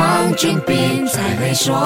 黄俊斌才会说。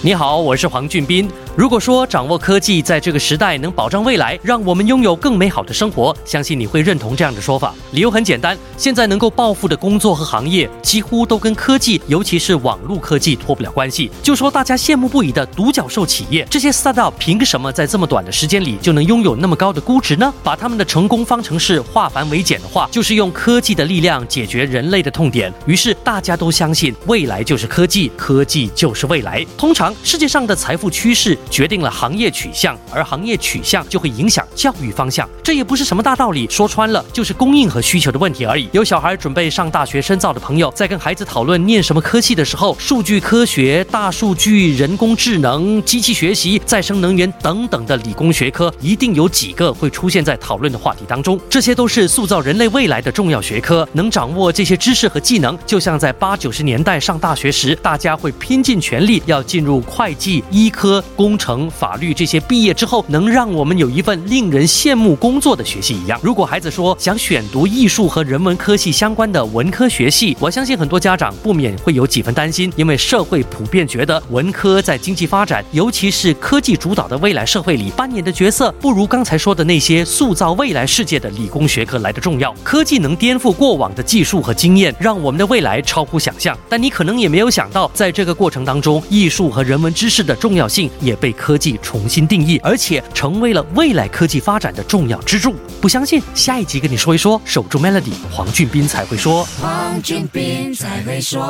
你好，我是黄俊斌。如果说掌握科技在这个时代能保障未来，让我们拥有更美好的生活，相信你会认同这样的说法。理由很简单，现在能够暴富的工作和行业几乎都跟科技，尤其是网络科技脱不了关系。就说大家羡慕不已的独角兽企业，这些 startup 凭什么在这么短的时间里就能拥有那么高的估值呢？把他们的成功方程式化繁为简的话，就是用科技的力量解决人类的痛点。于是大家都相信未来就是科技，科技就是未来。通常世界上的财富趋势。决定了行业取向，而行业取向就会影响教育方向。这也不是什么大道理，说穿了就是供应和需求的问题而已。有小孩准备上大学深造的朋友，在跟孩子讨论念什么科系的时候，数据科学、大数据、人工智能、机器学习、再生能源等等的理工学科，一定有几个会出现在讨论的话题当中。这些都是塑造人类未来的重要学科。能掌握这些知识和技能，就像在八九十年代上大学时，大家会拼尽全力要进入会计、医科、工。成法律这些毕业之后能让我们有一份令人羡慕工作的学系一样。如果孩子说想选读艺术和人文科系相关的文科学系，我相信很多家长不免会有几分担心，因为社会普遍觉得文科在经济发展，尤其是科技主导的未来社会里扮演的角色，不如刚才说的那些塑造未来世界的理工学科来的重要。科技能颠覆过往的技术和经验，让我们的未来超乎想象。但你可能也没有想到，在这个过程当中，艺术和人文知识的重要性也。被科技重新定义，而且成为了未来科技发展的重要支柱。不相信？下一集跟你说一说。守住 Melody，黄俊斌才会说。黄俊斌才会说。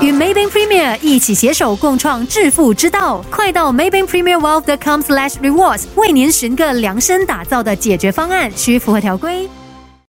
与 Maybank Premier 一起携手共创致富之道，快到 Maybank Premier Wealth.com/slash rewards 为您寻个量身打造的解决方案，需符合条规。